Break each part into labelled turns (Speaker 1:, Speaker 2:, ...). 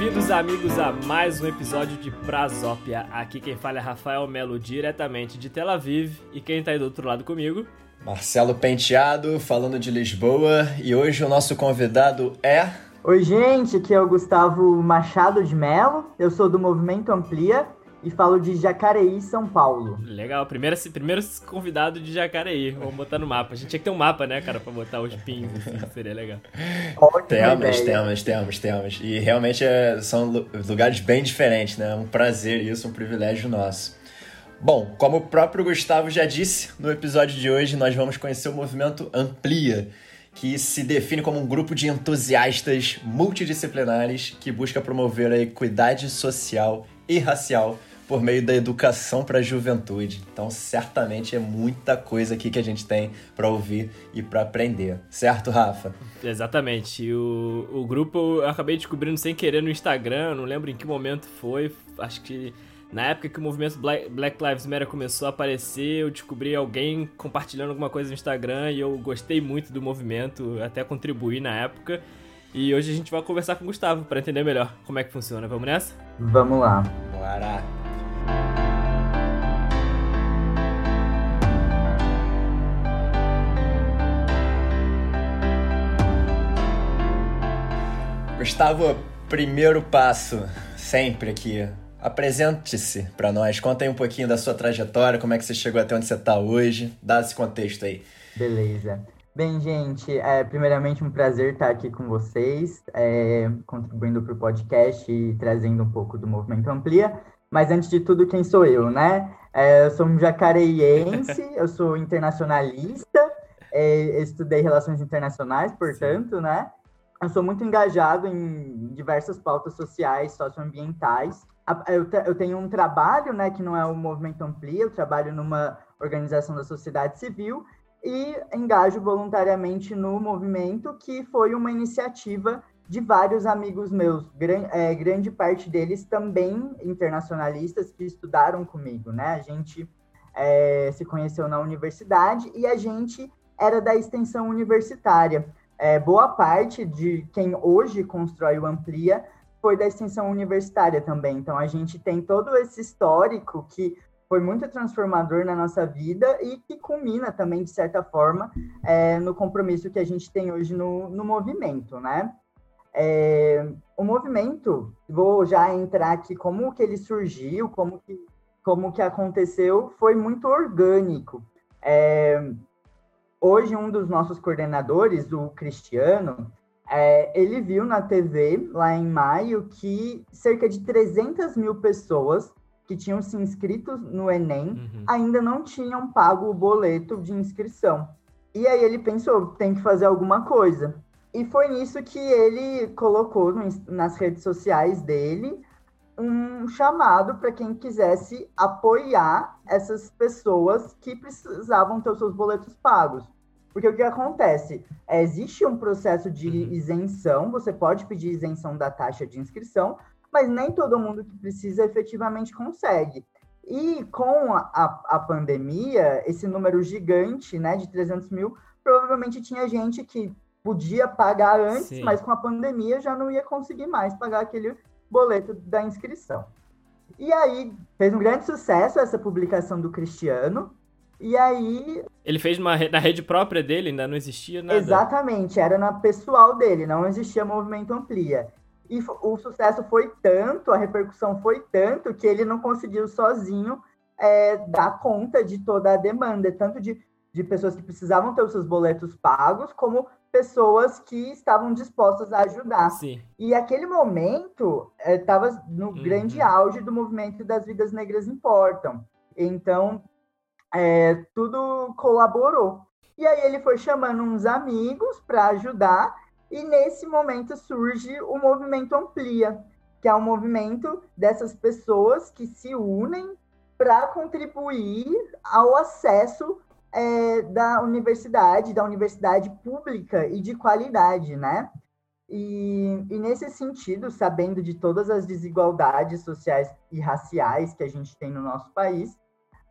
Speaker 1: Bem-vindos, amigos, a mais um episódio de Prazópia. Aqui quem fala é Rafael Melo, diretamente de Tel Aviv. E quem tá aí do outro lado comigo?
Speaker 2: Marcelo Penteado, falando de Lisboa. E hoje o nosso convidado é.
Speaker 3: Oi, gente, aqui é o Gustavo Machado de Melo. Eu sou do Movimento Amplia e falo de Jacareí, São Paulo.
Speaker 1: Legal, primeiro, primeiro convidado de Jacareí. Vamos botar no mapa. A gente tinha que ter um mapa, né, cara, pra botar os pins, assim, seria legal.
Speaker 2: Ótima temos, ideia. temos, temos, temos. E realmente é, são lugares bem diferentes, né? É um prazer isso, um privilégio nosso. Bom, como o próprio Gustavo já disse, no episódio de hoje nós vamos conhecer o movimento Amplia, que se define como um grupo de entusiastas multidisciplinares que busca promover a equidade social e racial por meio da educação para a juventude. Então, certamente é muita coisa aqui que a gente tem para ouvir e para aprender. Certo, Rafa?
Speaker 1: Exatamente. O, o grupo eu acabei descobrindo sem querer no Instagram, não lembro em que momento foi. Acho que na época que o movimento Black, Black Lives Matter começou a aparecer, eu descobri alguém compartilhando alguma coisa no Instagram e eu gostei muito do movimento, até contribuí na época. E hoje a gente vai conversar com o Gustavo para entender melhor como é que funciona. Vamos nessa?
Speaker 3: Vamos lá.
Speaker 2: Bora! Gustavo, primeiro passo, sempre aqui. Apresente-se para nós, conta aí um pouquinho da sua trajetória, como é que você chegou até onde você está hoje, dá esse contexto aí.
Speaker 3: Beleza. Bem, gente, é, primeiramente um prazer estar aqui com vocês, é, contribuindo para o podcast e trazendo um pouco do Movimento Amplia. Mas antes de tudo, quem sou eu, né? É, eu sou um jacareiense, eu sou internacionalista, é, estudei relações internacionais, portanto, Sim. né? Eu sou muito engajado em diversas pautas sociais, socioambientais. Eu, tenho um trabalho, né, que não é o Movimento Amplia, eu trabalho numa organização da sociedade civil e engajo voluntariamente no movimento, que foi uma iniciativa de vários amigos meus, é, grande parte deles também internacionalistas que estudaram comigo, né? A gente é, se conheceu na universidade e a gente era da extensão universitária é, boa parte de quem hoje constrói o Amplia foi da extensão universitária também. Então, a gente tem todo esse histórico que foi muito transformador na nossa vida e que culmina também, de certa forma, é, no compromisso que a gente tem hoje no, no movimento, né? É, o movimento, vou já entrar aqui como que ele surgiu, como que, como que aconteceu, foi muito orgânico. É, hoje um dos nossos coordenadores, o Cristiano, é, ele viu na TV, lá em maio, que cerca de 300 mil pessoas que tinham se inscrito no Enem uhum. ainda não tinham pago o boleto de inscrição. E aí ele pensou, tem que fazer alguma coisa. E foi nisso que ele colocou no, nas redes sociais dele um chamado para quem quisesse apoiar essas pessoas que precisavam ter os seus boletos pagos. Porque o que acontece? É, existe um processo de uhum. isenção, você pode pedir isenção da taxa de inscrição, mas nem todo mundo que precisa efetivamente consegue. E com a, a, a pandemia, esse número gigante né, de 300 mil, provavelmente tinha gente que podia pagar antes, Sim. mas com a pandemia já não ia conseguir mais pagar aquele boleto da inscrição. E aí fez um grande sucesso essa publicação do Cristiano. E aí.
Speaker 1: Ele fez uma, na rede própria dele, ainda não existia nada.
Speaker 3: Exatamente, era na pessoal dele, não existia movimento amplia. E o sucesso foi tanto, a repercussão foi tanto, que ele não conseguiu sozinho é, dar conta de toda a demanda, tanto de, de pessoas que precisavam ter os seus boletos pagos, como pessoas que estavam dispostas a ajudar.
Speaker 1: Sim.
Speaker 3: E aquele momento estava é, no uhum. grande auge do movimento das vidas negras importam. Então, é, tudo colaborou. E aí ele foi chamando uns amigos para ajudar, e nesse momento surge o movimento Amplia, que é um movimento dessas pessoas que se unem para contribuir ao acesso é, da universidade, da universidade pública e de qualidade, né? E, e, nesse sentido, sabendo de todas as desigualdades sociais e raciais que a gente tem no nosso país,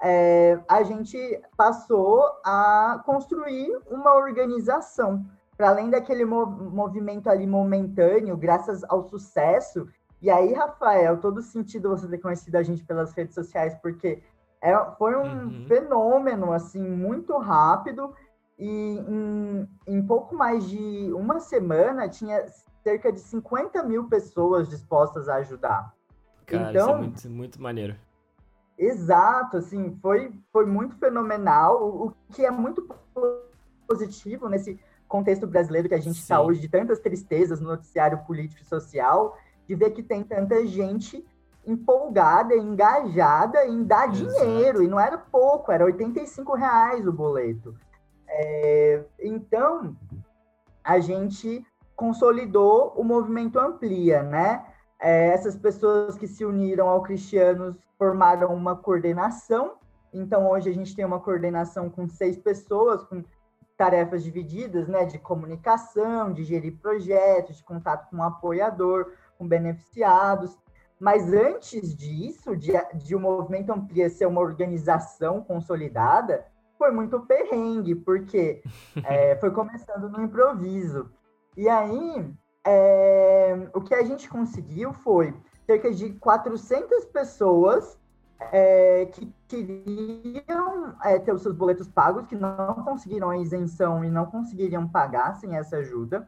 Speaker 3: é, a gente passou a construir uma organização, para além daquele mov movimento ali momentâneo, graças ao sucesso E aí, Rafael, todo sentido você ter conhecido a gente pelas redes sociais, porque é, foi um uhum. fenômeno, assim, muito rápido. E em, em pouco mais de uma semana, tinha cerca de 50 mil pessoas dispostas a ajudar.
Speaker 1: Cara, então, é então muito, muito maneiro.
Speaker 3: Exato, assim, foi, foi muito fenomenal, o, o que é muito positivo nesse contexto brasileiro que a gente está hoje, de tantas tristezas no noticiário político e social, de ver que tem tanta gente empolgada, engajada em dar Exato. dinheiro, e não era pouco, era 85 reais o boleto. É, então, a gente consolidou o movimento Amplia, né? É, essas pessoas que se uniram ao Cristianos formaram uma coordenação. Então, hoje a gente tem uma coordenação com seis pessoas, com tarefas divididas, né? De comunicação, de gerir projetos, de contato com o apoiador, com beneficiados. Mas antes disso, de, de o movimento Amplia ser uma organização consolidada, foi muito perrengue, porque é, foi começando no improviso. E aí, é, o que a gente conseguiu foi cerca de 400 pessoas é, que queriam é, ter os seus boletos pagos, que não conseguiram a isenção e não conseguiriam pagar sem essa ajuda.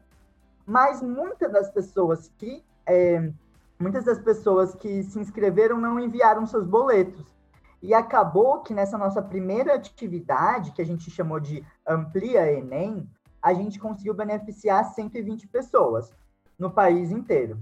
Speaker 3: Mas muitas das pessoas que é, muitas das pessoas que se inscreveram não enviaram seus boletos. E acabou que nessa nossa primeira atividade, que a gente chamou de Amplia Enem, a gente conseguiu beneficiar 120 pessoas no país inteiro.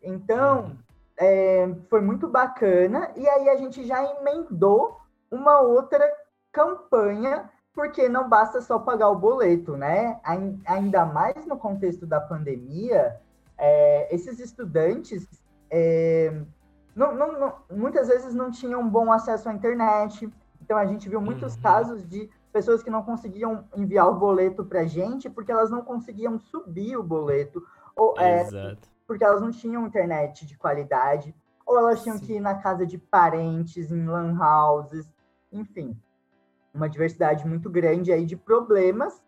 Speaker 3: Então, é, foi muito bacana. E aí a gente já emendou uma outra campanha, porque não basta só pagar o boleto, né? Ainda mais no contexto da pandemia, é, esses estudantes é, não, não, não, muitas vezes não tinham bom acesso à internet. Então a gente viu muitos uhum. casos de pessoas que não conseguiam enviar o boleto para a gente porque elas não conseguiam subir o boleto ou é, porque elas não tinham internet de qualidade ou elas tinham Sim. que ir na casa de parentes em lan houses, enfim, uma diversidade muito grande aí de problemas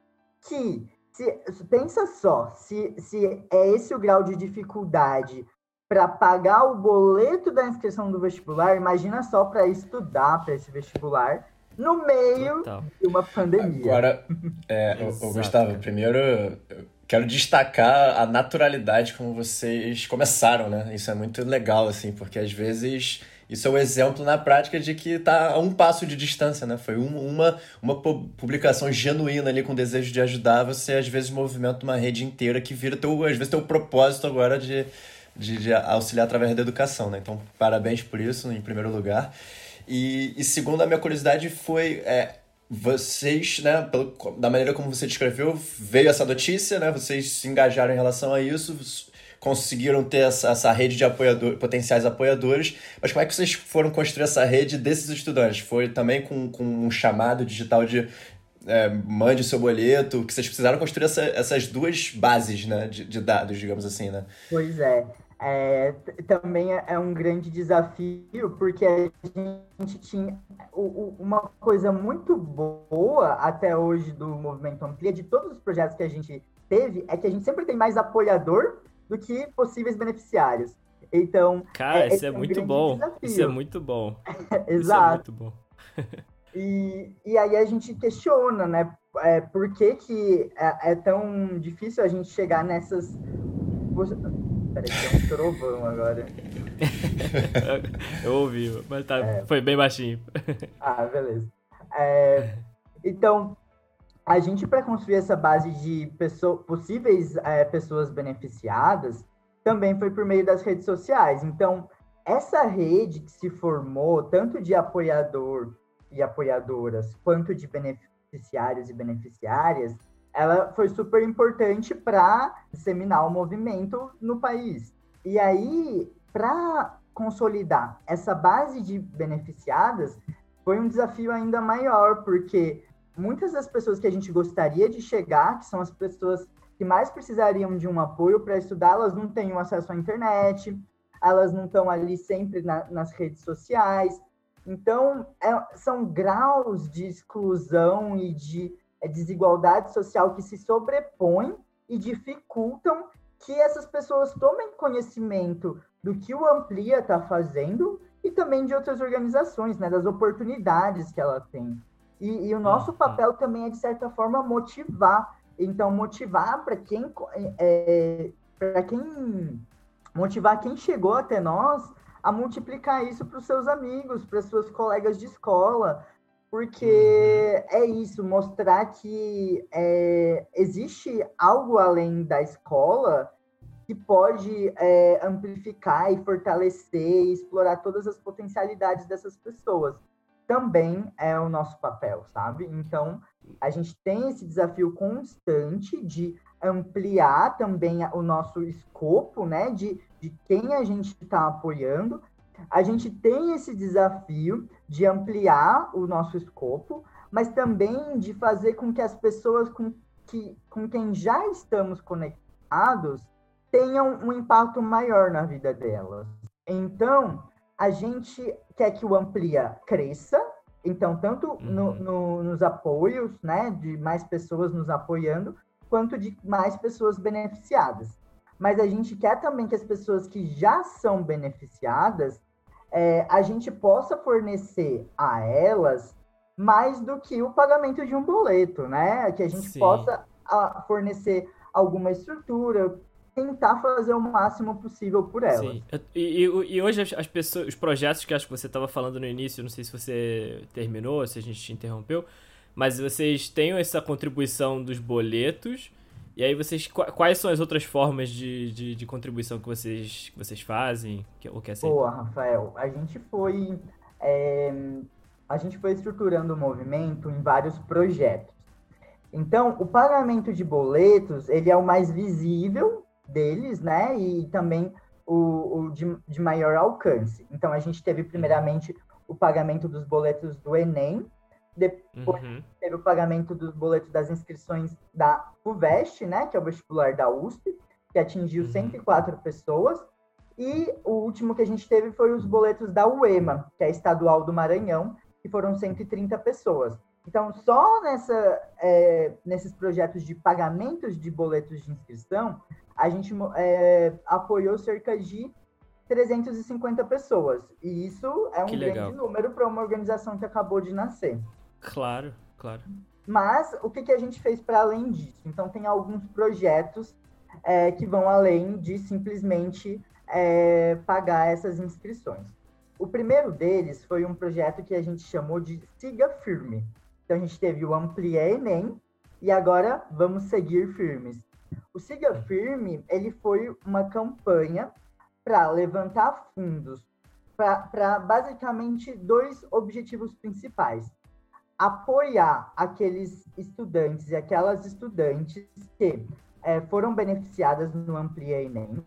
Speaker 3: que se, pensa só, se, se é esse o grau de dificuldade para pagar o boleto da inscrição do vestibular, imagina só para estudar para esse vestibular no meio Total. de uma pandemia.
Speaker 2: Agora, é, o, Gustavo, primeiro quero destacar a naturalidade como vocês começaram, né? Isso é muito legal, assim, porque às vezes isso é um exemplo na prática de que está a um passo de distância, né? Foi um, uma, uma publicação genuína ali com desejo de ajudar, você às vezes movimenta uma rede inteira que vira teu, às vezes teu propósito agora de de, de, auxiliar através da educação, né? Então, parabéns por isso, em primeiro lugar. E, e segundo, a minha curiosidade foi... É, vocês, né, pelo, da maneira como você descreveu, veio essa notícia, né? Vocês se engajaram em relação a isso, conseguiram ter essa, essa rede de apoiador, potenciais apoiadores, mas como é que vocês foram construir essa rede desses estudantes? Foi também com, com um chamado digital de é, mande seu boleto, que vocês precisaram construir essa, essas duas bases né, de, de dados, digamos assim, né?
Speaker 3: Pois é é, também é, é um grande desafio, porque a gente tinha uma coisa muito boa até hoje do Movimento Amplia, de todos os projetos que a gente teve, é que a gente sempre tem mais apoiador do que possíveis beneficiários. Então.
Speaker 1: Cara, é, isso é, é um muito bom. Isso é muito bom.
Speaker 3: Exato. Isso é muito bom. e, e aí a gente questiona, né? É, por que, que é, é tão difícil a gente chegar nessas Um trovão agora.
Speaker 1: eu ouvi, mas tá, é. foi bem baixinho.
Speaker 3: ah, beleza. É, então, a gente, para construir essa base de pessoa, possíveis é, pessoas beneficiadas, também foi por meio das redes sociais. Então, essa rede que se formou, tanto de apoiador e apoiadoras, quanto de beneficiários e beneficiárias, ela foi super importante para disseminar o movimento no país. E aí, para consolidar essa base de beneficiadas, foi um desafio ainda maior, porque muitas das pessoas que a gente gostaria de chegar, que são as pessoas que mais precisariam de um apoio para estudar, elas não têm acesso à internet, elas não estão ali sempre na, nas redes sociais. Então, é, são graus de exclusão e de desigualdade social que se sobrepõe e dificultam que essas pessoas tomem conhecimento do que o Amplia está fazendo e também de outras organizações, né, das oportunidades que ela tem. E, e o nosso uhum. papel também é, de certa forma, motivar. Então, motivar para quem, é, para quem motivar quem chegou até nós a multiplicar isso para os seus amigos, para suas colegas de escola, porque uhum. é isso, mostrar que é, existe algo além da escola que pode é, amplificar e fortalecer e explorar todas as potencialidades dessas pessoas. Também é o nosso papel, sabe? Então, a gente tem esse desafio constante de ampliar também o nosso escopo, né, de, de quem a gente está apoiando. A gente tem esse desafio de ampliar o nosso escopo, mas também de fazer com que as pessoas com, que, com quem já estamos conectados tenham um impacto maior na vida delas. Então, a gente quer que o Amplia cresça, então, tanto no, uhum. no, nos apoios, né, de mais pessoas nos apoiando, quanto de mais pessoas beneficiadas. Mas a gente quer também que as pessoas que já são beneficiadas, é, a gente possa fornecer a elas mais do que o pagamento de um boleto, né? Que a gente Sim. possa a, fornecer alguma estrutura, tentar fazer o máximo possível por elas. Sim.
Speaker 1: E, e, e hoje as, as, pessoas, os projetos que acho que você estava falando no início, não sei se você terminou, se a gente te interrompeu, mas vocês têm essa contribuição dos boletos. E aí vocês. Quais são as outras formas de, de, de contribuição que vocês, que vocês fazem? Que, ou que é assim?
Speaker 3: Boa, Rafael. A gente foi. É, a gente foi estruturando o movimento em vários projetos. Então, o pagamento de boletos, ele é o mais visível deles, né? E também o, o de, de maior alcance. Então, a gente teve primeiramente o pagamento dos boletos do Enem, depois uhum. teve o pagamento dos boletos das inscrições da FUVEST, né, que é o vestibular da USP, que atingiu uhum. 104 pessoas. E o último que a gente teve foi os boletos da UEMA, que é a estadual do Maranhão, que foram 130 pessoas. Então, só nessa, é, nesses projetos de pagamentos de boletos de inscrição, a gente é, apoiou cerca de 350 pessoas. E isso é um grande número para uma organização que acabou de nascer.
Speaker 1: Claro, claro.
Speaker 3: Mas o que, que a gente fez para além disso? Então, tem alguns projetos é, que vão além de simplesmente é, pagar essas inscrições. O primeiro deles foi um projeto que a gente chamou de Siga Firme. Então, a gente teve o Amplia Enem e agora vamos seguir firmes. O Siga Firme, ele foi uma campanha para levantar fundos para basicamente dois objetivos principais apoiar aqueles estudantes e aquelas estudantes que é, foram beneficiadas no Amplia Enem.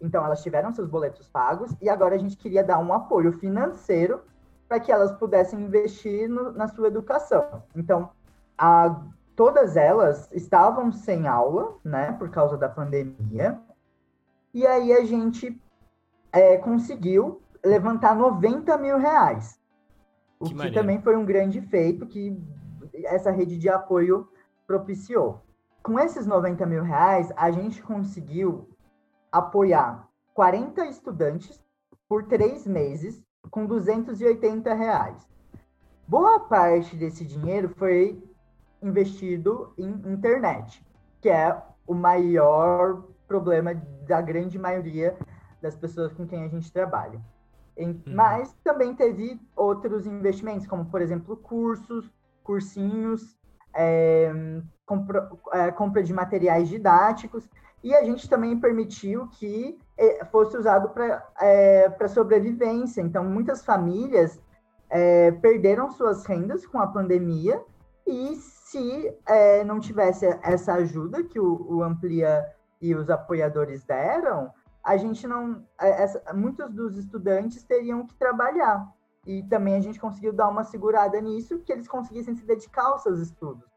Speaker 3: Então, elas tiveram seus boletos pagos e agora a gente queria dar um apoio financeiro para que elas pudessem investir no, na sua educação. Então, a, todas elas estavam sem aula, né, por causa da pandemia. E aí a gente é, conseguiu levantar 90 mil reais. O que, que também foi um grande feito que essa rede de apoio propiciou. Com esses 90 mil reais, a gente conseguiu apoiar 40 estudantes por três meses com 280 reais. Boa parte desse dinheiro foi investido em internet, que é o maior problema da grande maioria das pessoas com quem a gente trabalha. Uhum. Mas também teve outros investimentos, como, por exemplo, cursos, cursinhos, é, compra, é, compra de materiais didáticos, e a gente também permitiu que é, fosse usado para é, sobrevivência. Então, muitas famílias é, perderam suas rendas com a pandemia, e se é, não tivesse essa ajuda que o, o Amplia e os apoiadores deram, a gente não. É, essa, muitos dos estudantes teriam que trabalhar. E também a gente conseguiu dar uma segurada nisso, que eles conseguissem se dedicar aos seus estudos.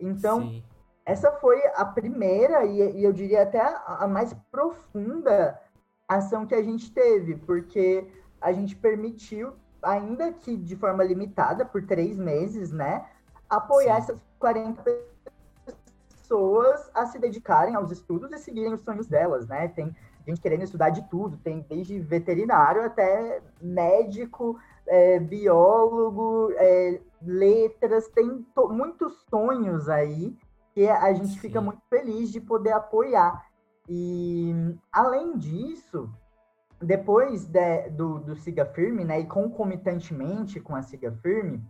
Speaker 3: Então, Sim. essa foi a primeira, e, e eu diria até a, a mais profunda ação que a gente teve, porque a gente permitiu, ainda que de forma limitada, por três meses, né, apoiar Sim. essas 40 pessoas a se dedicarem aos estudos e seguirem os sonhos delas, né? Tem gente querendo estudar de tudo, tem desde veterinário até médico, é, biólogo, é, letras, tem muitos sonhos aí que a gente Sim. fica muito feliz de poder apoiar. E além disso, depois de, do, do Siga Firme, né, e concomitantemente com a Siga Firme,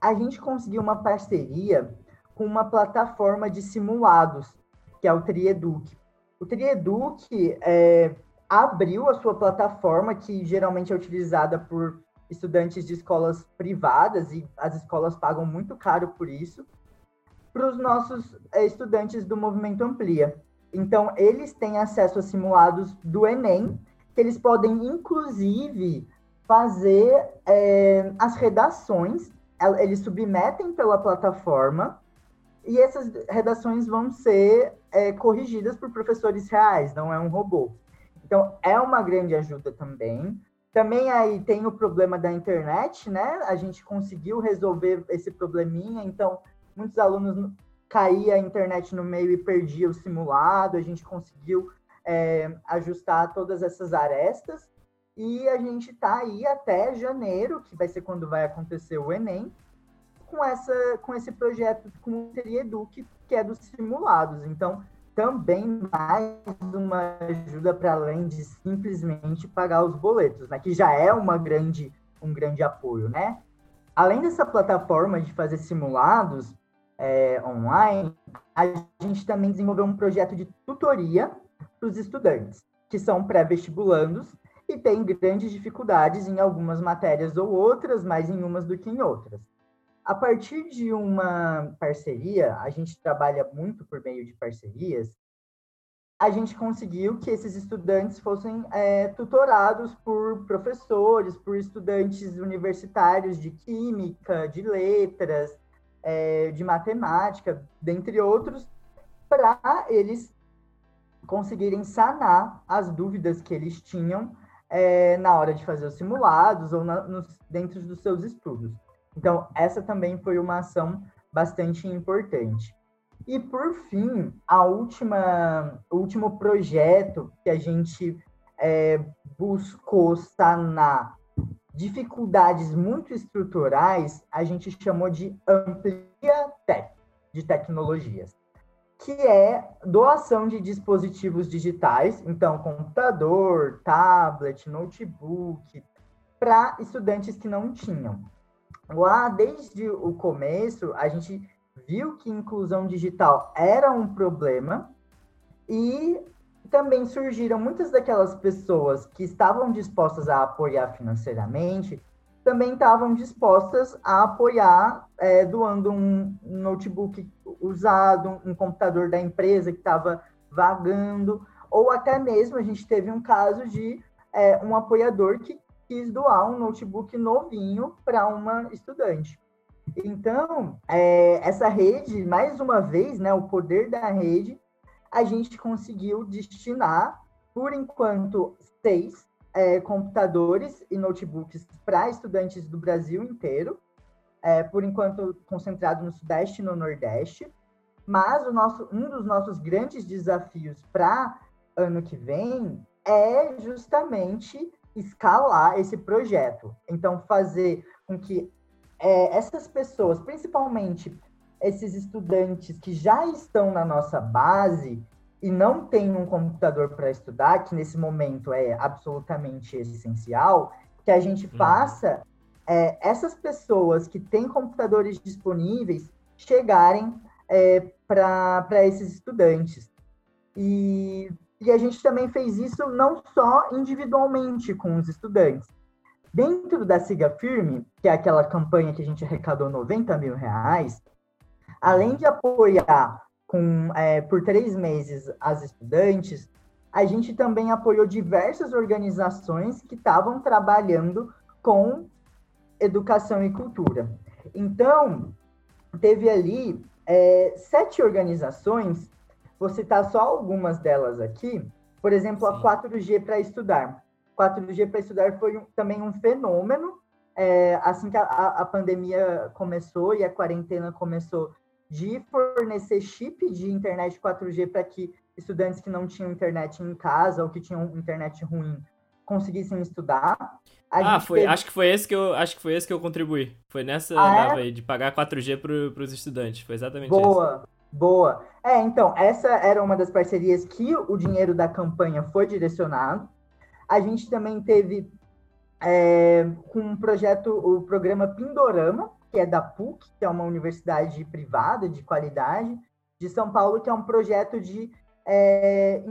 Speaker 3: a gente conseguiu uma parceria com uma plataforma de simulados, que é o Trieduc. O Trieduc é, abriu a sua plataforma, que geralmente é utilizada por estudantes de escolas privadas, e as escolas pagam muito caro por isso, para os nossos é, estudantes do Movimento Amplia. Então, eles têm acesso a simulados do Enem, que eles podem, inclusive, fazer é, as redações, eles submetem pela plataforma, e essas redações vão ser é, corrigidas por professores reais, não é um robô. Então, é uma grande ajuda também. Também aí tem o problema da internet, né? A gente conseguiu resolver esse probleminha, então muitos alunos caía a internet no meio e perdia o simulado, a gente conseguiu é, ajustar todas essas arestas e a gente está aí até janeiro, que vai ser quando vai acontecer o Enem, com, essa, com esse projeto com o Eduque, que é dos simulados. Então, também mais uma ajuda para além de simplesmente pagar os boletos, né? que já é uma grande, um grande apoio, né? Além dessa plataforma de fazer simulados é, online, a gente também desenvolveu um projeto de tutoria para os estudantes, que são pré-vestibulandos e têm grandes dificuldades em algumas matérias ou outras, mais em umas do que em outras. A partir de uma parceria, a gente trabalha muito por meio de parcerias, a gente conseguiu que esses estudantes fossem é, tutorados por professores, por estudantes universitários de química, de letras, é, de matemática, dentre outros, para eles conseguirem sanar as dúvidas que eles tinham é, na hora de fazer os simulados ou na, nos, dentro dos seus estudos. Então, essa também foi uma ação bastante importante. E, por fim, a última, o último projeto que a gente é, buscou sanar dificuldades muito estruturais, a gente chamou de Amplia Tech, de tecnologias, que é doação de dispositivos digitais, então computador, tablet, notebook, para estudantes que não tinham. Lá, desde o começo, a gente viu que inclusão digital era um problema e também surgiram muitas daquelas pessoas que estavam dispostas a apoiar financeiramente, também estavam dispostas a apoiar é, doando um notebook usado, um computador da empresa que estava vagando, ou até mesmo a gente teve um caso de é, um apoiador que quis doar um notebook novinho para uma estudante. Então, é, essa rede, mais uma vez, né, o poder da rede, a gente conseguiu destinar, por enquanto, seis é, computadores e notebooks para estudantes do Brasil inteiro, é, por enquanto concentrado no Sudeste e no Nordeste. Mas o nosso, um dos nossos grandes desafios para ano que vem é justamente escalar esse projeto. Então, fazer com que é, essas pessoas, principalmente esses estudantes que já estão na nossa base e não têm um computador para estudar, que nesse momento é absolutamente essencial, que a gente uhum. faça é, essas pessoas que têm computadores disponíveis chegarem é, para esses estudantes. E, e a gente também fez isso não só individualmente com os estudantes, Dentro da Siga Firme, que é aquela campanha que a gente arrecadou 90 mil reais, além de apoiar com, é, por três meses as estudantes, a gente também apoiou diversas organizações que estavam trabalhando com educação e cultura. Então, teve ali é, sete organizações, vou citar só algumas delas aqui, por exemplo, Sim. a 4G para estudar. 4G para estudar foi um, também um fenômeno. É, assim que a, a, pandemia começou e a quarentena começou, de fornecer chip de internet 4G para que estudantes que não tinham internet em casa ou que tinham internet ruim conseguissem estudar.
Speaker 1: A ah, foi, teve... acho que foi esse que eu acho que foi esse que eu contribuí. Foi nessa ah, é? aí de pagar 4G para os estudantes. Foi exatamente
Speaker 3: boa, isso. Boa. É, então, essa era uma das parcerias que o dinheiro da campanha foi direcionado. A gente também teve é, com um projeto, o programa Pindorama, que é da PUC, que é uma universidade privada de qualidade de São Paulo, que é um projeto de é,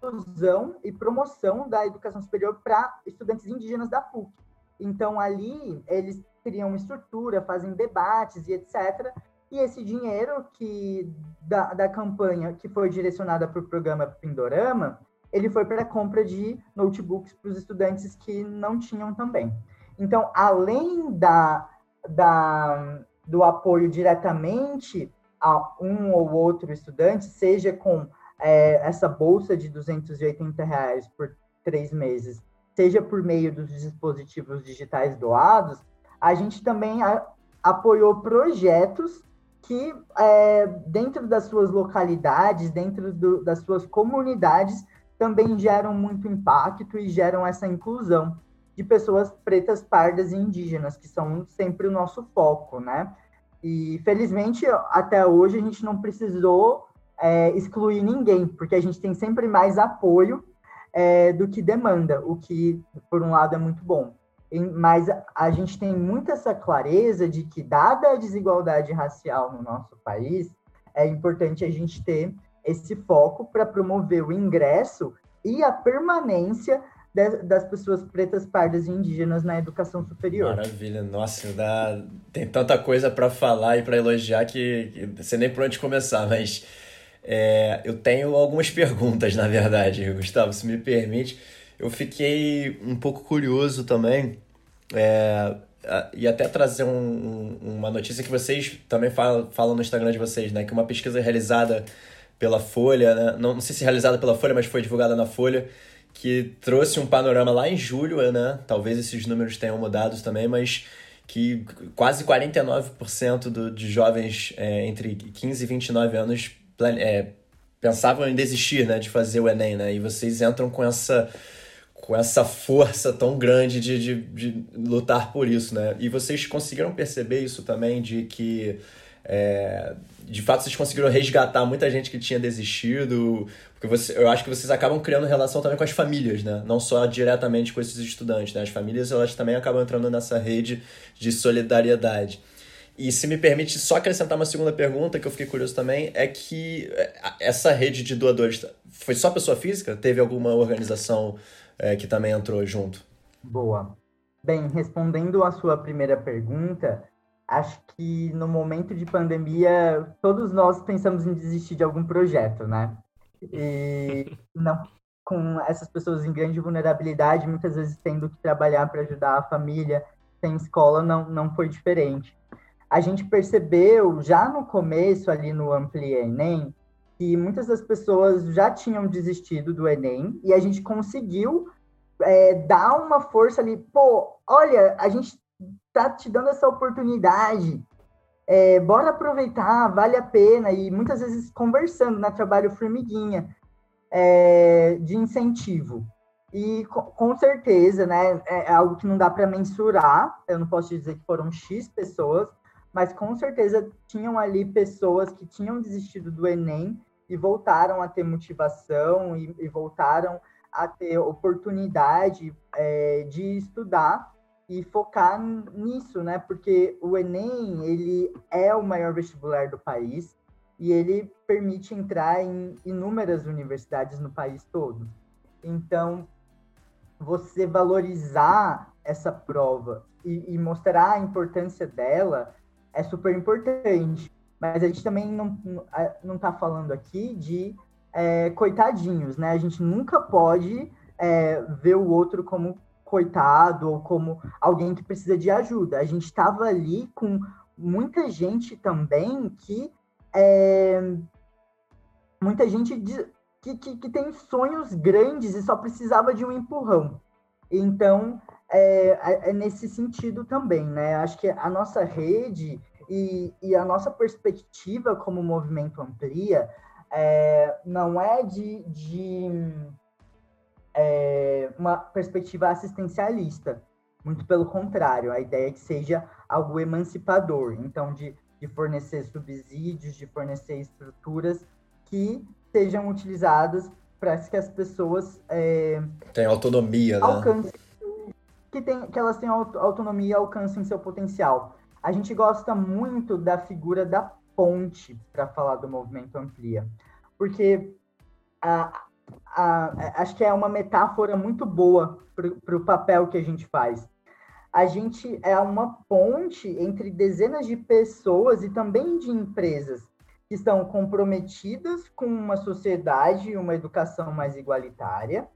Speaker 3: inclusão e promoção da educação superior para estudantes indígenas da PUC. Então, ali, eles criam estrutura, fazem debates e etc. E esse dinheiro que da, da campanha que foi direcionada para o programa Pindorama, ele foi para a compra de notebooks para os estudantes que não tinham também. Então, além da, da, do apoio diretamente a um ou outro estudante, seja com é, essa bolsa de 280 reais por três meses, seja por meio dos dispositivos digitais doados, a gente também a, apoiou projetos que, é, dentro das suas localidades, dentro do, das suas comunidades, também geram muito impacto e geram essa inclusão de pessoas pretas, pardas e indígenas, que são sempre o nosso foco, né? E felizmente até hoje a gente não precisou é, excluir ninguém, porque a gente tem sempre mais apoio é, do que demanda, o que, por um lado, é muito bom. Mas a gente tem muito essa clareza de que, dada a desigualdade racial no nosso país, é importante a gente ter esse foco para promover o ingresso e a permanência das pessoas pretas, pardas e indígenas na educação superior.
Speaker 2: Maravilha, nossa, dá... tem tanta coisa para falar e para elogiar que, que não sei nem por onde começar, mas é, eu tenho algumas perguntas, na verdade, Gustavo, se me permite. Eu fiquei um pouco curioso também, é, e até trazer um, uma notícia que vocês também falam, falam no Instagram de vocês, né? Que uma pesquisa realizada pela Folha, né? não, não sei se realizada pela Folha, mas foi divulgada na Folha, que trouxe um panorama lá em julho, né? Talvez esses números tenham mudado também, mas que quase 49% do, de jovens é, entre 15 e 29 anos é, pensavam em desistir, né, de fazer o Enem, né? E vocês entram com essa com essa força tão grande de, de, de lutar por isso, né? E vocês conseguiram perceber isso também, de que é, de fato vocês conseguiram resgatar muita gente que tinha desistido, porque você, eu acho que vocês acabam criando relação também com as famílias, né? Não só diretamente com esses estudantes, né? As famílias elas também acabam entrando nessa rede de solidariedade. E se me permite só acrescentar uma segunda pergunta que eu fiquei curioso também, é que é, essa rede de doadores foi só pessoa física? Teve alguma organização é, que também entrou junto?
Speaker 3: Boa. Bem, respondendo à sua primeira pergunta, acho que no momento de pandemia todos nós pensamos em desistir de algum projeto, né? E não com essas pessoas em grande vulnerabilidade, muitas vezes tendo que trabalhar para ajudar a família, sem escola, não, não foi diferente a gente percebeu já no começo ali no Ampli Enem que muitas das pessoas já tinham desistido do Enem e a gente conseguiu é, dar uma força ali, pô, olha, a gente tá te dando essa oportunidade, é, bora aproveitar, vale a pena, e muitas vezes conversando, né, trabalho formiguinha, é, de incentivo. E com certeza, né, é algo que não dá para mensurar, eu não posso dizer que foram X pessoas, mas com certeza tinham ali pessoas que tinham desistido do Enem e voltaram a ter motivação e, e voltaram a ter oportunidade é, de estudar e focar nisso, né? Porque o Enem ele é o maior vestibular do país e ele permite entrar em inúmeras universidades no país todo. Então, você valorizar essa prova e, e mostrar a importância dela é super importante. Mas a gente também não, não está falando aqui de é, coitadinhos, né? A gente nunca pode é, ver o outro como coitado ou como alguém que precisa de ajuda. A gente estava ali com muita gente também que é, muita gente de, que, que, que, tem sonhos grandes e só precisava de um empurrão. Então, é, é, é, nesse sentido também, né? Acho que a nossa rede e, e a nossa perspectiva como movimento amplia é, não é de, de é, uma perspectiva assistencialista. Muito pelo contrário, a ideia é que seja algo emancipador. Então, de, de fornecer subsídios, de fornecer estruturas que sejam utilizadas para que as pessoas é,
Speaker 2: tenham autonomia, né?
Speaker 3: alcancem, que, tem, que elas tenham autonomia e alcancem seu potencial. A gente gosta muito da figura da ponte para falar do movimento Amplia, porque a, a, acho que é uma metáfora muito boa para o papel que a gente faz. A gente é uma ponte entre dezenas de pessoas e também de empresas que estão comprometidas com uma sociedade e uma educação mais igualitária,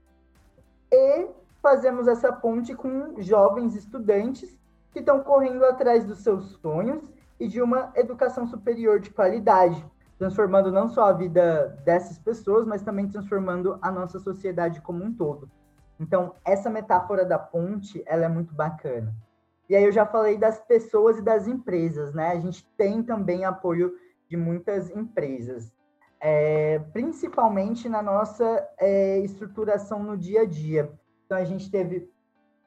Speaker 3: e fazemos essa ponte com jovens estudantes que estão correndo atrás dos seus sonhos e de uma educação superior de qualidade, transformando não só a vida dessas pessoas, mas também transformando a nossa sociedade como um todo. Então, essa metáfora da ponte, ela é muito bacana. E aí eu já falei das pessoas e das empresas, né? A gente tem também apoio de muitas empresas, é, principalmente na nossa é, estruturação no dia a dia. Então, a gente teve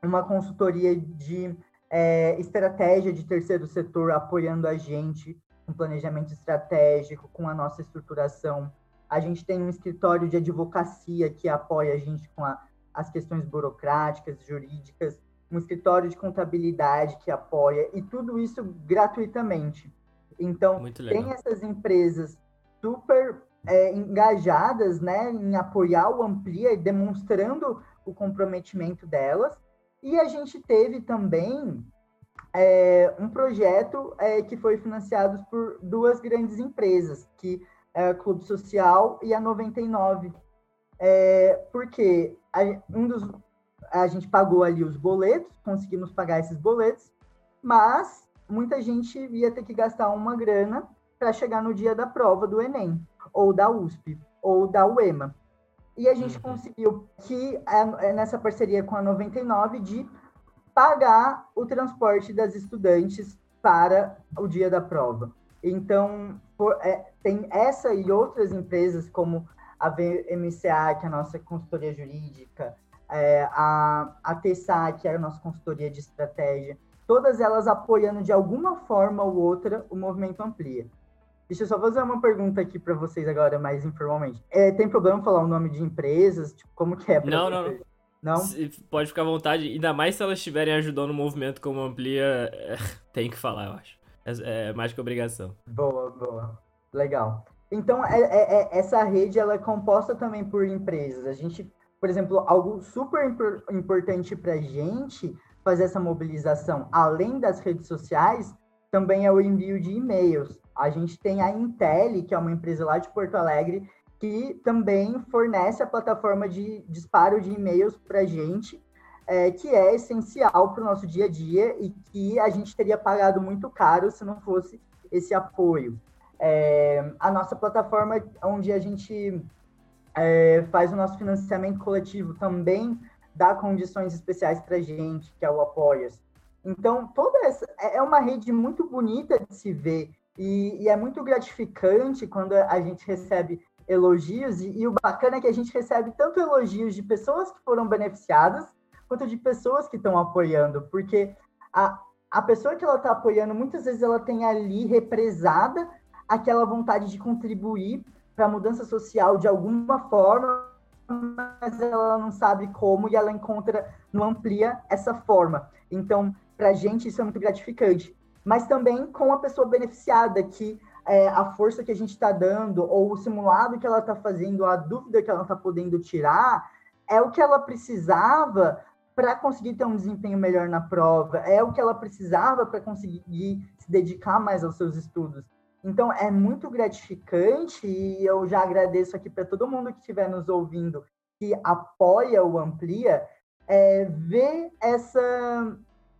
Speaker 3: uma consultoria de é, estratégia de terceiro setor apoiando a gente com planejamento estratégico, com a nossa estruturação. A gente tem um escritório de advocacia que apoia a gente com a, as questões burocráticas, jurídicas, um escritório de contabilidade que apoia, e tudo isso gratuitamente. Então, tem essas empresas super é, engajadas né, em apoiar o Amplia, demonstrando o comprometimento delas. E a gente teve também é, um projeto é, que foi financiado por duas grandes empresas, que é a Clube Social e a 99. É, porque a, um dos, a gente pagou ali os boletos, conseguimos pagar esses boletos, mas muita gente ia ter que gastar uma grana para chegar no dia da prova do Enem, ou da USP, ou da UEMA. E a gente uhum. conseguiu que, é, é nessa parceria com a 99, de pagar o transporte das estudantes para o dia da prova. Então, por, é, tem essa e outras empresas, como a VMCA, que é a nossa consultoria jurídica, é, a, a TESA, que é a nossa consultoria de estratégia, todas elas apoiando de alguma forma ou outra o movimento Amplia. Deixa eu só fazer uma pergunta aqui para vocês agora, mais informalmente. É, tem problema falar o nome de empresas? Tipo, como que é?
Speaker 1: Não, não, não. Não? Pode ficar à vontade, ainda mais se elas estiverem ajudando o movimento como Amplia, é, tem que falar, eu acho. É, é, mais que obrigação.
Speaker 3: Boa, boa. Legal. Então, é, é, é essa rede ela é composta também por empresas. A gente, por exemplo, algo super importante para a gente fazer essa mobilização, além das redes sociais, também é o envio de e-mails. A gente tem a Intel, que é uma empresa lá de Porto Alegre, que também fornece a plataforma de disparo de e-mails para a gente, é, que é essencial para o nosso dia a dia e que a gente teria pagado muito caro se não fosse esse apoio. É, a nossa plataforma, onde a gente é, faz o nosso financiamento coletivo, também dá condições especiais para a gente, que é o Apoias. Então, toda essa é, é uma rede muito bonita de se ver e, e é muito gratificante quando a gente recebe elogios e, e, o bacana é que a gente recebe tanto elogios de pessoas que foram beneficiadas quanto de pessoas que estão apoiando, porque a, a pessoa que ela está apoiando muitas vezes ela tem ali represada aquela vontade de contribuir para a mudança social de alguma forma mas ela não sabe como e ela encontra no Amplia essa forma. Então, para a gente isso é muito gratificante. Mas também com a pessoa beneficiada, que é, a força que a gente está dando, ou o simulado que ela está fazendo, a dúvida que ela está podendo tirar, é o que ela precisava para conseguir ter um desempenho melhor na prova, é o que ela precisava para conseguir se dedicar mais aos seus estudos. Então, é muito gratificante e eu já agradeço aqui para todo mundo que estiver nos ouvindo que apoia o Amplia, é, ver essa,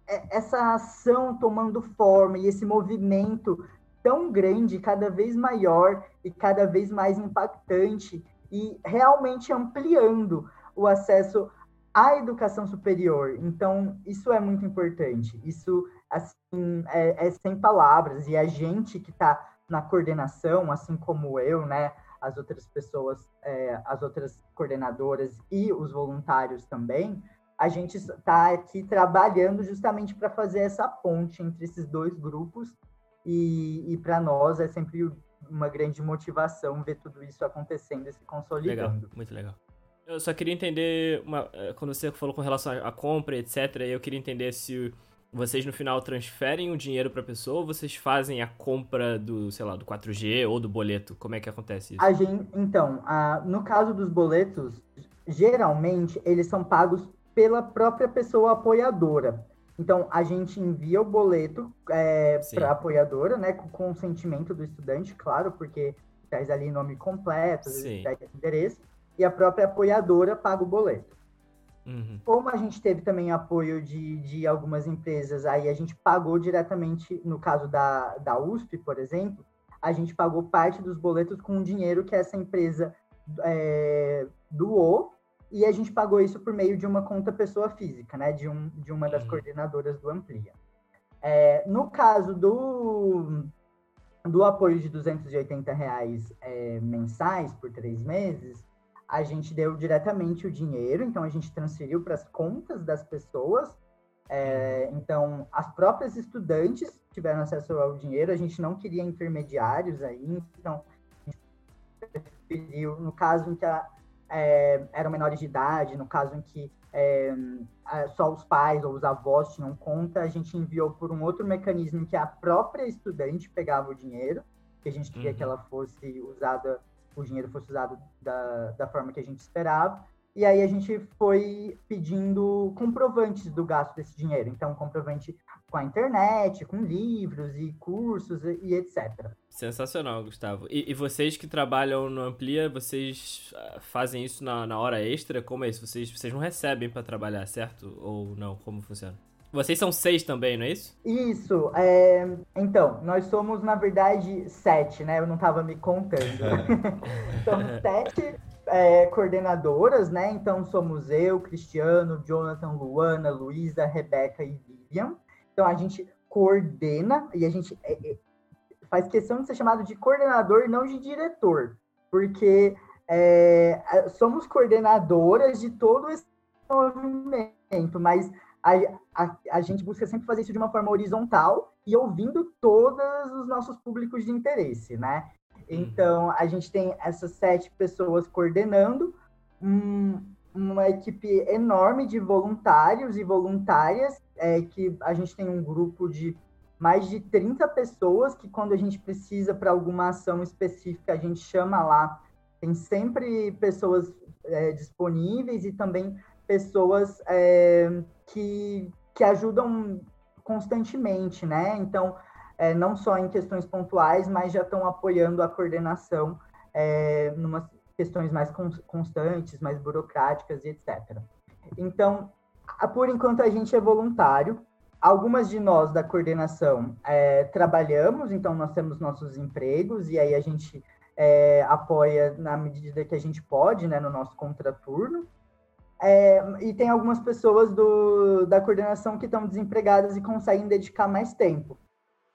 Speaker 3: essa ação tomando forma e esse movimento tão grande, cada vez maior e cada vez mais impactante e realmente ampliando o acesso à educação superior. Então, isso é muito importante. Isso, assim, é, é sem palavras. E a gente que está na coordenação, assim como eu, né? as outras pessoas, é, as outras coordenadoras e os voluntários também, a gente está aqui trabalhando justamente para fazer essa ponte entre esses dois grupos e, e para nós é sempre uma grande motivação ver tudo isso acontecendo e se consolidando.
Speaker 1: Legal, muito legal. Eu só queria entender, uma, eh, quando você falou com relação à compra, etc., eu queria entender se vocês no final transferem o dinheiro para a pessoa ou vocês fazem a compra do, sei lá, do 4G ou do boleto? Como é que acontece isso?
Speaker 3: A gente, então, a, no caso dos boletos, geralmente eles são pagos pela própria pessoa apoiadora. Então, a gente envia o boleto é, para a apoiadora, né, com consentimento do estudante, claro, porque traz ali nome completo, endereço, e a própria apoiadora paga o boleto. Uhum. Como a gente teve também apoio de, de algumas empresas, aí a gente pagou diretamente, no caso da, da USP, por exemplo, a gente pagou parte dos boletos com o dinheiro que essa empresa é, doou, e a gente pagou isso por meio de uma conta pessoa física, né, de, um, de uma das uhum. coordenadoras do Amplia. É, no caso do, do apoio de 280 reais é, mensais por três meses, a gente deu diretamente o dinheiro, então a gente transferiu para as contas das pessoas. É, então, as próprias estudantes tiveram acesso ao dinheiro, a gente não queria intermediários aí, então a gente preferiu, no caso em que a, é, eram menores de idade, no caso em que é, só os pais ou os avós tinham conta, a gente enviou por um outro mecanismo em que a própria estudante pegava o dinheiro, que a gente queria uhum. que ela fosse usada o dinheiro fosse usado da, da forma que a gente esperava. E aí a gente foi pedindo comprovantes do gasto desse dinheiro. Então, comprovante com a internet, com livros e cursos e, e etc.
Speaker 1: Sensacional, Gustavo. E, e, vocês que trabalham no Amplia, vocês ah, fazem isso na, na hora extra? Como é isso? Vocês, vocês não recebem para trabalhar, certo? Ou não? Como funciona? Vocês são seis também, não é isso?
Speaker 3: Isso. É... Então, nós somos, na verdade, sete, né? Eu não estava me contando. somos sete é, coordenadoras, né? Então, somos eu, Cristiano, Jonathan, Luana, Luísa, Rebeca e Vivian. Então, a gente coordena e a gente é, é, faz questão de ser chamado de coordenador e não de diretor, porque é, somos coordenadoras de todo esse movimento, mas a, a, a gente busca sempre fazer isso de uma forma horizontal e ouvindo todos os nossos públicos de interesse, né? Uhum. Então, a gente tem essas sete pessoas coordenando, um, uma equipe enorme de voluntários e voluntárias, é, que a gente tem um grupo de mais de 30 pessoas que, quando a gente precisa para alguma ação específica, a gente chama lá. Tem sempre pessoas é, disponíveis e também pessoas é, que, que ajudam constantemente, né? Então, é, não só em questões pontuais, mas já estão apoiando a coordenação é, numa questões mais constantes, mais burocráticas e etc. Então, por enquanto a gente é voluntário. Algumas de nós da coordenação é, trabalhamos, então nós temos nossos empregos e aí a gente é, apoia na medida que a gente pode, né, no nosso contraturno. É, e tem algumas pessoas do, da coordenação que estão desempregadas e conseguem dedicar mais tempo.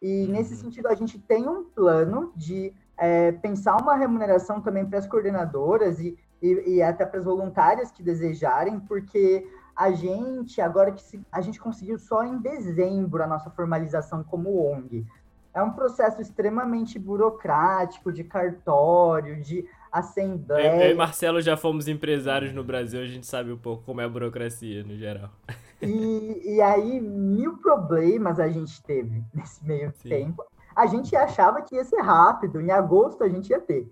Speaker 3: E uhum. nesse sentido, a gente tem um plano de é, pensar uma remuneração também para as coordenadoras e, e, e até para as voluntárias que desejarem, porque a gente, agora que se, a gente conseguiu só em dezembro a nossa formalização como ONG. É um processo extremamente burocrático, de cartório, de assembleia.
Speaker 1: Eu, e Marcelo já fomos empresários no Brasil, a gente sabe um pouco como é a burocracia no geral.
Speaker 3: E, e aí, mil problemas a gente teve nesse meio Sim. tempo. A gente achava que ia ser rápido, em agosto a gente ia ter.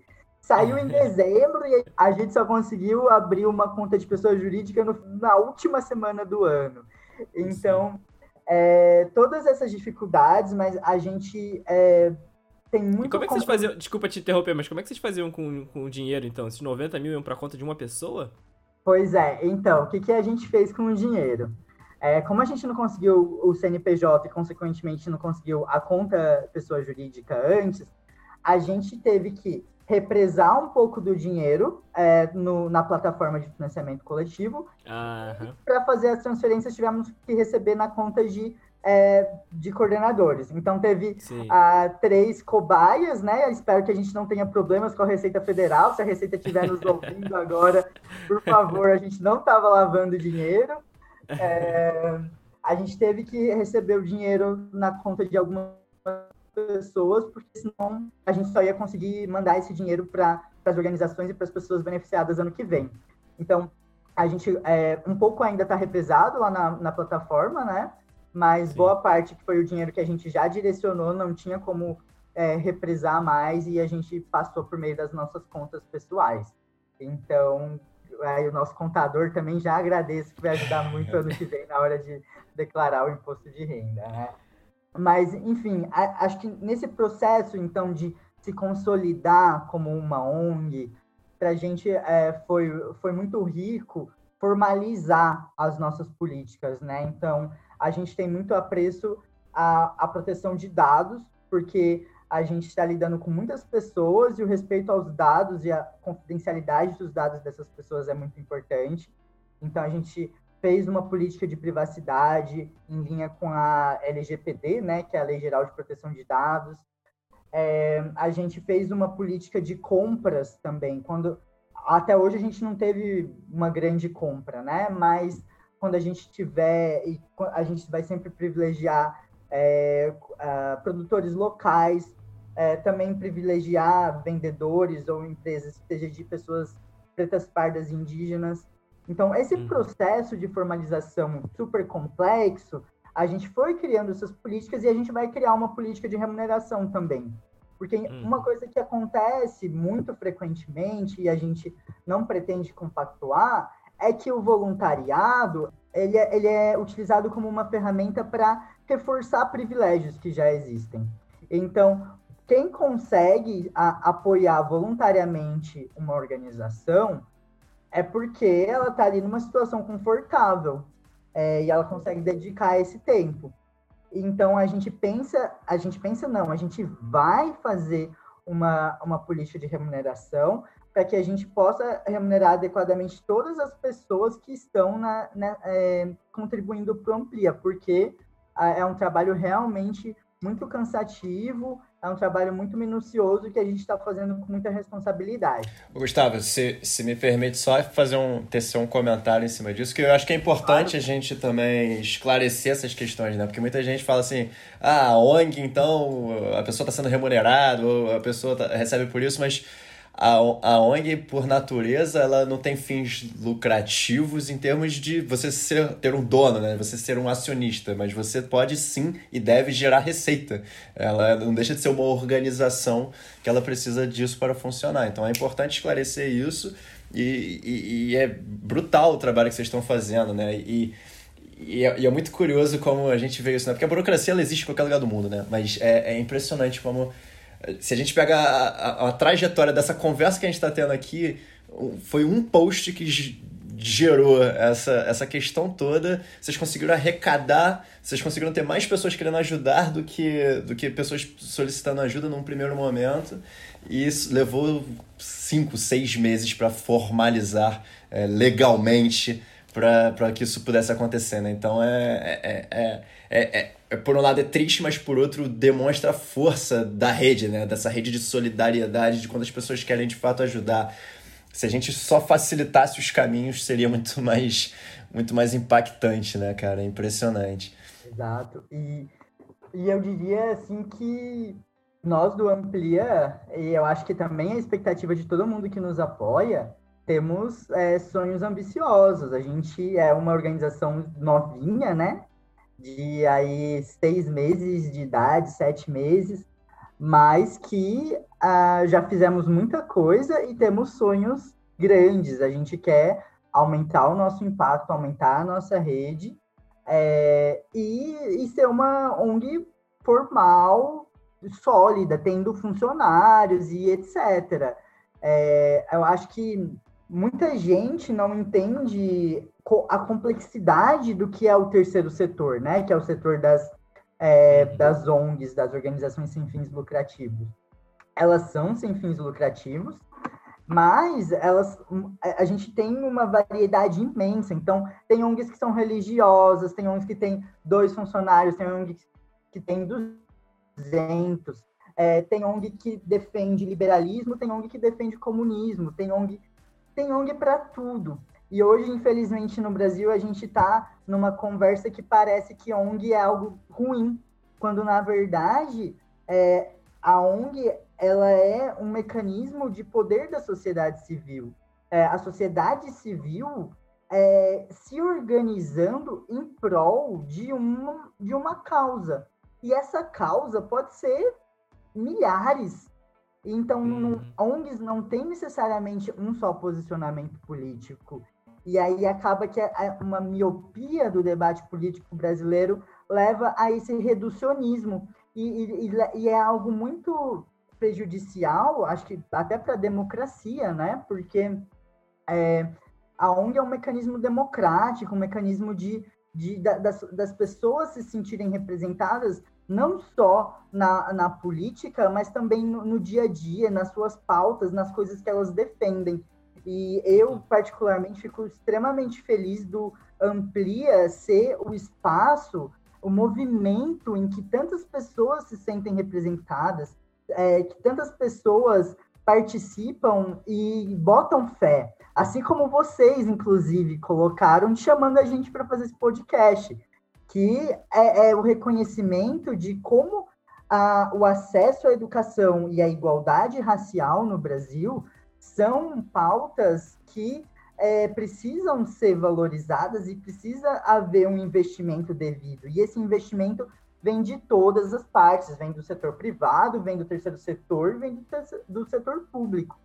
Speaker 3: Saiu em dezembro e a gente só conseguiu abrir uma conta de pessoa jurídica no, na última semana do ano. Então, é, todas essas dificuldades, mas a gente é, tem muito. E
Speaker 1: como é que vocês faziam? Desculpa te interromper, mas como é que vocês faziam com, com o dinheiro, então? Esses 90 mil iam para conta de uma pessoa?
Speaker 3: Pois é, então, o que, que a gente fez com o dinheiro? É, como a gente não conseguiu o CNPJ e, consequentemente, não conseguiu a conta pessoa jurídica antes, a gente teve que represar um pouco do dinheiro é, no, na plataforma de financiamento coletivo. Uhum. Para fazer as transferências, tivemos que receber na conta de é, de coordenadores. Então teve ah, três cobaias, né? Espero que a gente não tenha problemas com a Receita Federal. Se a Receita estiver nos ouvindo agora, por favor, a gente não estava lavando dinheiro. É, a gente teve que receber o dinheiro na conta de algumas pessoas, porque senão a gente só ia conseguir mandar esse dinheiro para as organizações e para as pessoas beneficiadas ano que vem. Então, a gente é, um pouco ainda está represado lá na, na plataforma, né? Mas Sim. boa parte que foi o dinheiro que a gente já direcionou não tinha como é, represar mais e a gente passou por meio das nossas contas pessoais. Então, aí o nosso contador também já agradeço que vai ajudar muito ano que vem na hora de declarar o imposto de renda, né? Mas, enfim, a, acho que nesse processo, então, de se consolidar como uma ONG, para a gente é, foi, foi muito rico formalizar as nossas políticas, né? Então, a gente tem muito apreço à, à proteção de dados, porque a gente está lidando com muitas pessoas e o respeito aos dados e a confidencialidade dos dados dessas pessoas é muito importante. Então, a gente fez uma política de privacidade em linha com a LGPD, né, que é a Lei Geral de Proteção de Dados. É, a gente fez uma política de compras também. Quando até hoje a gente não teve uma grande compra, né? Mas quando a gente tiver, a gente vai sempre privilegiar é, produtores locais, é, também privilegiar vendedores ou empresas, seja de pessoas pretas, pardas, indígenas. Então, esse uhum. processo de formalização super complexo, a gente foi criando essas políticas e a gente vai criar uma política de remuneração também. Porque uhum. uma coisa que acontece muito frequentemente e a gente não pretende compactuar é que o voluntariado ele é, ele é utilizado como uma ferramenta para reforçar privilégios que já existem. Então, quem consegue a, apoiar voluntariamente uma organização é porque ela está ali numa situação confortável é, e ela consegue dedicar esse tempo. Então a gente pensa, a gente pensa não, a gente vai fazer uma, uma política de remuneração para que a gente possa remunerar adequadamente todas as pessoas que estão na, na é, contribuindo para o Amplia, porque é um trabalho realmente muito cansativo, é um trabalho muito minucioso que a gente está fazendo com muita responsabilidade.
Speaker 2: Gustavo, se, se me permite só fazer um, tecer um comentário em cima disso, que eu acho que é importante claro. a gente também esclarecer essas questões, né? Porque muita gente fala assim, ah, ONG, então a pessoa está sendo remunerada, ou a pessoa tá, recebe por isso, mas a, a ONG, por natureza, ela não tem fins lucrativos em termos de você ser, ter um dono, né? Você ser um acionista, mas você pode sim e deve gerar receita. Ela não deixa de ser uma organização que ela precisa disso para funcionar. Então é importante esclarecer isso e, e, e é brutal o trabalho que vocês estão fazendo, né? E, e é, e é, muito curioso como a gente vê isso, né? Porque a burocracia ela existe em qualquer lugar do mundo, né? Mas é, é impressionante como se a gente pega a, a, a trajetória dessa conversa que a gente está tendo aqui, foi um post que gerou essa, essa questão toda. Vocês conseguiram arrecadar, vocês conseguiram ter mais pessoas querendo ajudar do que, do que pessoas solicitando ajuda num primeiro momento. E isso levou cinco, seis meses para formalizar é, legalmente para que isso pudesse acontecer. Né? Então é, é, é, é, é, por um lado é triste, mas por outro demonstra a força da rede, né? Dessa rede de solidariedade, de quando as pessoas querem de fato ajudar. Se a gente só facilitasse os caminhos, seria muito mais, muito mais impactante, né, cara? É impressionante.
Speaker 3: Exato. E, e eu diria assim que nós do Amplia, e eu acho que também a expectativa de todo mundo que nos apoia, temos é, sonhos ambiciosos. A gente é uma organização novinha, né? De aí seis meses de idade, sete meses, mas que uh, já fizemos muita coisa e temos sonhos grandes. A gente quer aumentar o nosso impacto, aumentar a nossa rede é, e, e ser uma ONG formal, sólida, tendo funcionários e etc. É, eu acho que muita gente não entende a complexidade do que é o terceiro setor, né? Que é o setor das, é, uhum. das ONGs, das organizações sem fins lucrativos. Elas são sem fins lucrativos, mas elas, a gente tem uma variedade imensa. Então, tem ONGs que são religiosas, tem ONGs que tem dois funcionários, tem ONGs que tem 200, é, tem ONG que defende liberalismo, tem ONG que defende comunismo, tem ONG, tem ONG para tudo. E hoje, infelizmente, no Brasil, a gente está numa conversa que parece que ONG é algo ruim, quando na verdade é, a ONG ela é um mecanismo de poder da sociedade civil. É, a sociedade civil é, se organizando em prol de uma, de uma causa. E essa causa pode ser milhares. Então, uhum. ONGs não tem necessariamente um só posicionamento político. E aí acaba que uma miopia do debate político brasileiro leva a esse reducionismo. E, e, e é algo muito prejudicial, acho que até para a democracia, né? Porque é, a ONG é um mecanismo democrático, um mecanismo de, de das, das pessoas se sentirem representadas não só na, na política, mas também no, no, dia a dia, nas suas pautas, nas coisas que elas defendem. E eu, particularmente, fico extremamente feliz do Amplia ser o espaço, o movimento em que tantas pessoas se sentem representadas, é, que tantas pessoas participam e botam fé. Assim como vocês, inclusive, colocaram, chamando a gente para fazer esse podcast que é, é o reconhecimento de como a, o acesso à educação e a igualdade racial no Brasil são pautas que é, precisam ser valorizadas e precisa haver um investimento devido. E esse investimento vem de todas as partes, vem do setor privado, vem do terceiro setor, vem do, terceiro, do setor público.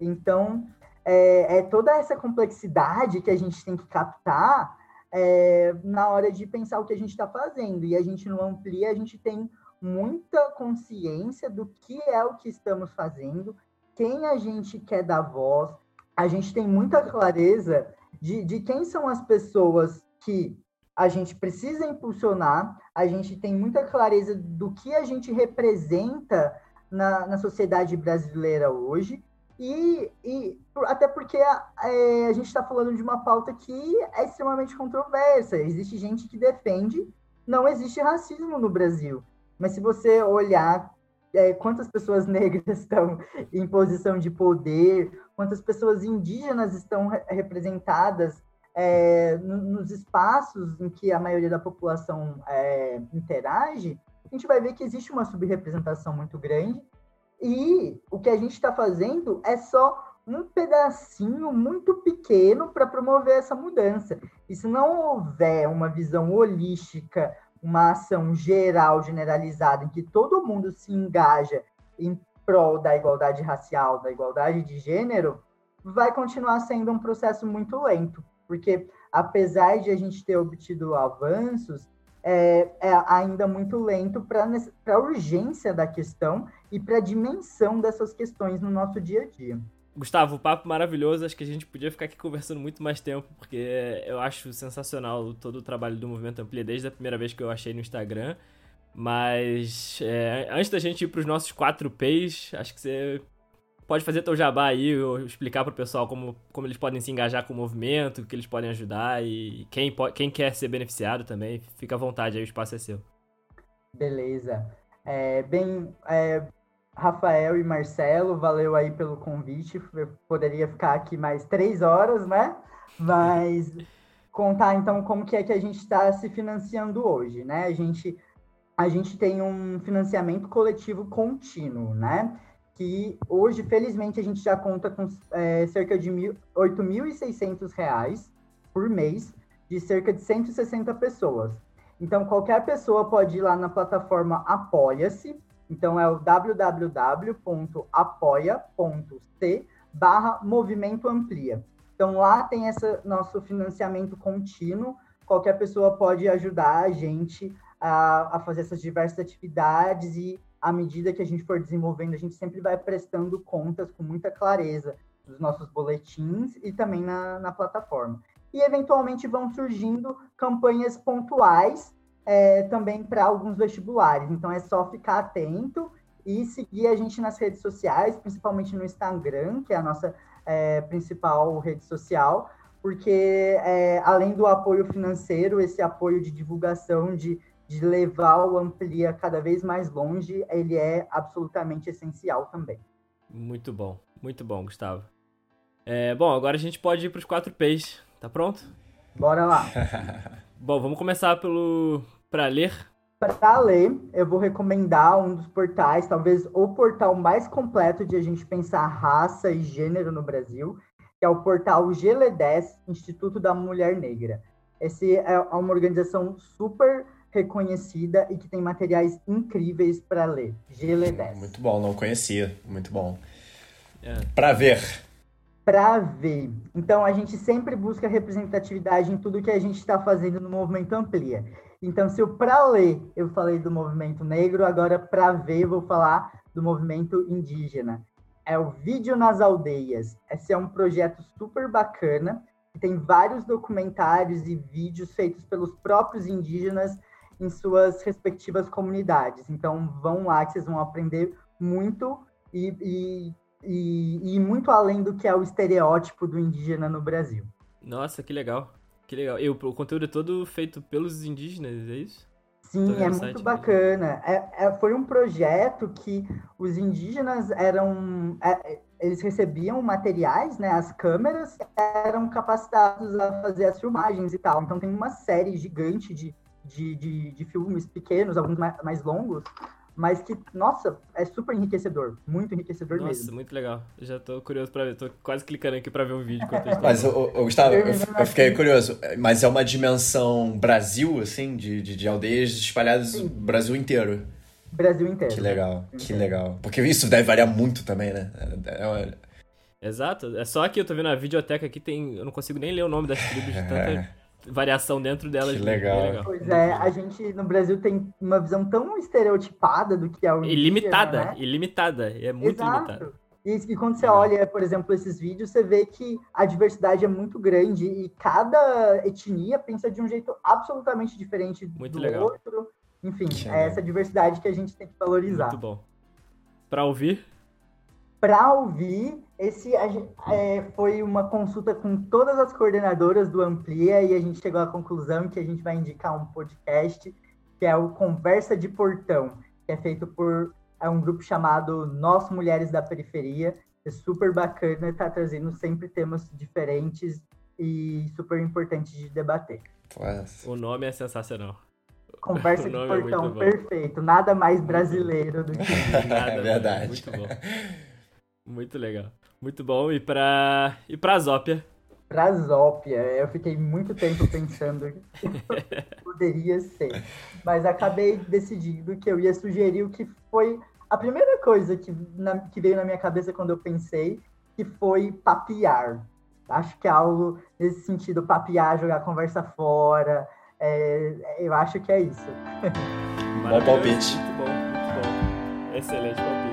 Speaker 3: Então, é, é, toda essa complexidade que a gente tem que captar é, na hora de pensar o que a gente está fazendo. E a gente não amplia, a gente tem muita consciência do que é o que estamos fazendo, quem a gente quer dar voz, a gente tem muita clareza de, de quem são as pessoas que a gente precisa impulsionar, a gente tem muita clareza do que a gente representa na, na sociedade brasileira hoje, e, e até porque a, é, a gente está falando de uma pauta que é extremamente controversa. Existe gente que defende não existe racismo no Brasil. Mas se você olhar é, quantas pessoas negras estão em posição de poder, quantas pessoas indígenas estão re representadas é, nos espaços em que a maioria da população é, interage, a gente vai ver que existe uma subrepresentação muito grande e o que a gente está fazendo é só um pedacinho muito pequeno para promover essa mudança. E se não houver uma visão holística, uma ação geral, generalizada, em que todo mundo se engaja em prol da igualdade racial, da igualdade de gênero, vai continuar sendo um processo muito lento. Porque, apesar de a gente ter obtido avanços, é, é ainda muito lento para a urgência da questão e para a dimensão dessas questões no nosso dia a dia.
Speaker 1: Gustavo, papo maravilhoso. Acho que a gente podia ficar aqui conversando muito mais tempo, porque eu acho sensacional todo o trabalho do Movimento Amplia desde a primeira vez que eu achei no Instagram. Mas é, antes da gente ir para os nossos quatro P's, acho que você pode fazer teu jabá aí, ou explicar para o pessoal como, como eles podem se engajar com o movimento, que eles podem ajudar e quem, pode, quem quer ser beneficiado também. Fica à vontade aí, o espaço é seu.
Speaker 3: Beleza. É, bem, é, Rafael e Marcelo, valeu aí pelo convite. Eu poderia ficar aqui mais três horas, né? Mas contar então como que é que a gente está se financiando hoje, né? A gente, a gente tem um financiamento coletivo contínuo, né? Que hoje, felizmente, a gente já conta com é, cerca de R$ 8.600 por mês, de cerca de 160 pessoas. Então, qualquer pessoa pode ir lá na plataforma Apoia-se, então é o www.apoia.c barra Movimento Amplia. Então lá tem esse nosso financiamento contínuo, qualquer pessoa pode ajudar a gente a, a fazer essas diversas atividades e à medida que a gente for desenvolvendo, a gente sempre vai prestando contas com muita clareza dos nossos boletins e também na, na plataforma. E eventualmente vão surgindo campanhas pontuais é, também para alguns vestibulares. Então é só ficar atento e seguir a gente nas redes sociais, principalmente no Instagram, que é a nossa é, principal rede social, porque é, além do apoio financeiro, esse apoio de divulgação, de, de levar o Amplia cada vez mais longe, ele é absolutamente essencial também.
Speaker 1: Muito bom, muito bom, Gustavo. É, bom, agora a gente pode ir para os quatro P's, tá pronto?
Speaker 3: Bora lá.
Speaker 1: bom, vamos começar pelo para ler
Speaker 3: para ler, eu vou recomendar um dos portais, talvez o portal mais completo de a gente pensar raça e gênero no Brasil, que é o portal GLE10, Instituto da Mulher Negra. Esse é uma organização super reconhecida e que tem materiais incríveis para ler. GLE10.
Speaker 2: Muito bom, não conhecia. Muito bom. É. Para ver.
Speaker 3: Para ver. Então, a gente sempre busca representatividade em tudo que a gente está fazendo no Movimento Amplia. Então, se eu para ler eu falei do movimento negro, agora para ver vou falar do movimento indígena. É o Vídeo nas Aldeias. Esse é um projeto super bacana, que tem vários documentários e vídeos feitos pelos próprios indígenas em suas respectivas comunidades. Então, vão lá que vocês vão aprender muito e, e, e, e muito além do que é o estereótipo do indígena no Brasil.
Speaker 1: Nossa, que legal. Que legal. E o, o conteúdo é todo feito pelos indígenas, é isso?
Speaker 3: Sim, é muito bacana. É, é, foi um projeto que os indígenas eram. É, eles recebiam materiais, né? As câmeras eram capacitados a fazer as filmagens e tal. Então tem uma série gigante de, de, de, de filmes pequenos, alguns mais, mais longos, mas que, nossa, é super enriquecedor, muito enriquecedor
Speaker 1: nossa,
Speaker 3: mesmo.
Speaker 1: Nossa, muito legal. Já tô curioso para ver, tô quase clicando aqui para ver um vídeo.
Speaker 2: mas, o, o Gustavo, eu, eu, fiquei curioso, mas é uma dimensão Brasil, assim, de, de, de aldeias espalhadas no Brasil inteiro?
Speaker 3: Brasil inteiro.
Speaker 2: Que legal, que legal. Porque isso deve variar muito também, né? É uma...
Speaker 1: Exato, é só que eu tô vendo a videoteca aqui, tem, eu não consigo nem ler o nome das tribos de tanta variação dentro delas.
Speaker 2: Que legal.
Speaker 3: legal. Pois é, a gente no Brasil tem uma visão tão estereotipada do que é o
Speaker 1: Ilimitada,
Speaker 3: né?
Speaker 1: ilimitada, é muito Exato. limitada.
Speaker 3: E, e quando você olha, por exemplo, esses vídeos, você vê que a diversidade é muito grande e cada etnia pensa de um jeito absolutamente diferente
Speaker 1: muito
Speaker 3: do
Speaker 1: legal.
Speaker 3: outro. Enfim, é essa diversidade que a gente tem que valorizar.
Speaker 1: Muito bom. Para ouvir?
Speaker 3: Para ouvir, esse é, foi uma consulta com todas as coordenadoras do Amplia e a gente chegou à conclusão que a gente vai indicar um podcast que é o Conversa de Portão, que é feito por é um grupo chamado Nós Mulheres da Periferia. É super bacana, está trazendo sempre temas diferentes e super importantes de debater.
Speaker 1: O nome é sensacional.
Speaker 3: Conversa de é Portão, é perfeito. Nada mais brasileiro do que
Speaker 1: Nada,
Speaker 2: é verdade.
Speaker 1: Muito bom. Muito legal. Muito bom. E pra, e pra Zópia?
Speaker 3: Pra Zópia, eu fiquei muito tempo pensando que poderia ser. Mas acabei decidindo que eu ia sugerir o que foi a primeira coisa que, na, que veio na minha cabeça quando eu pensei, que foi papiar. Acho que é algo nesse sentido, papiar, jogar conversa fora. É, eu acho que é isso.
Speaker 2: Bom palpite.
Speaker 1: Muito bom, muito bom. Excelente palpite.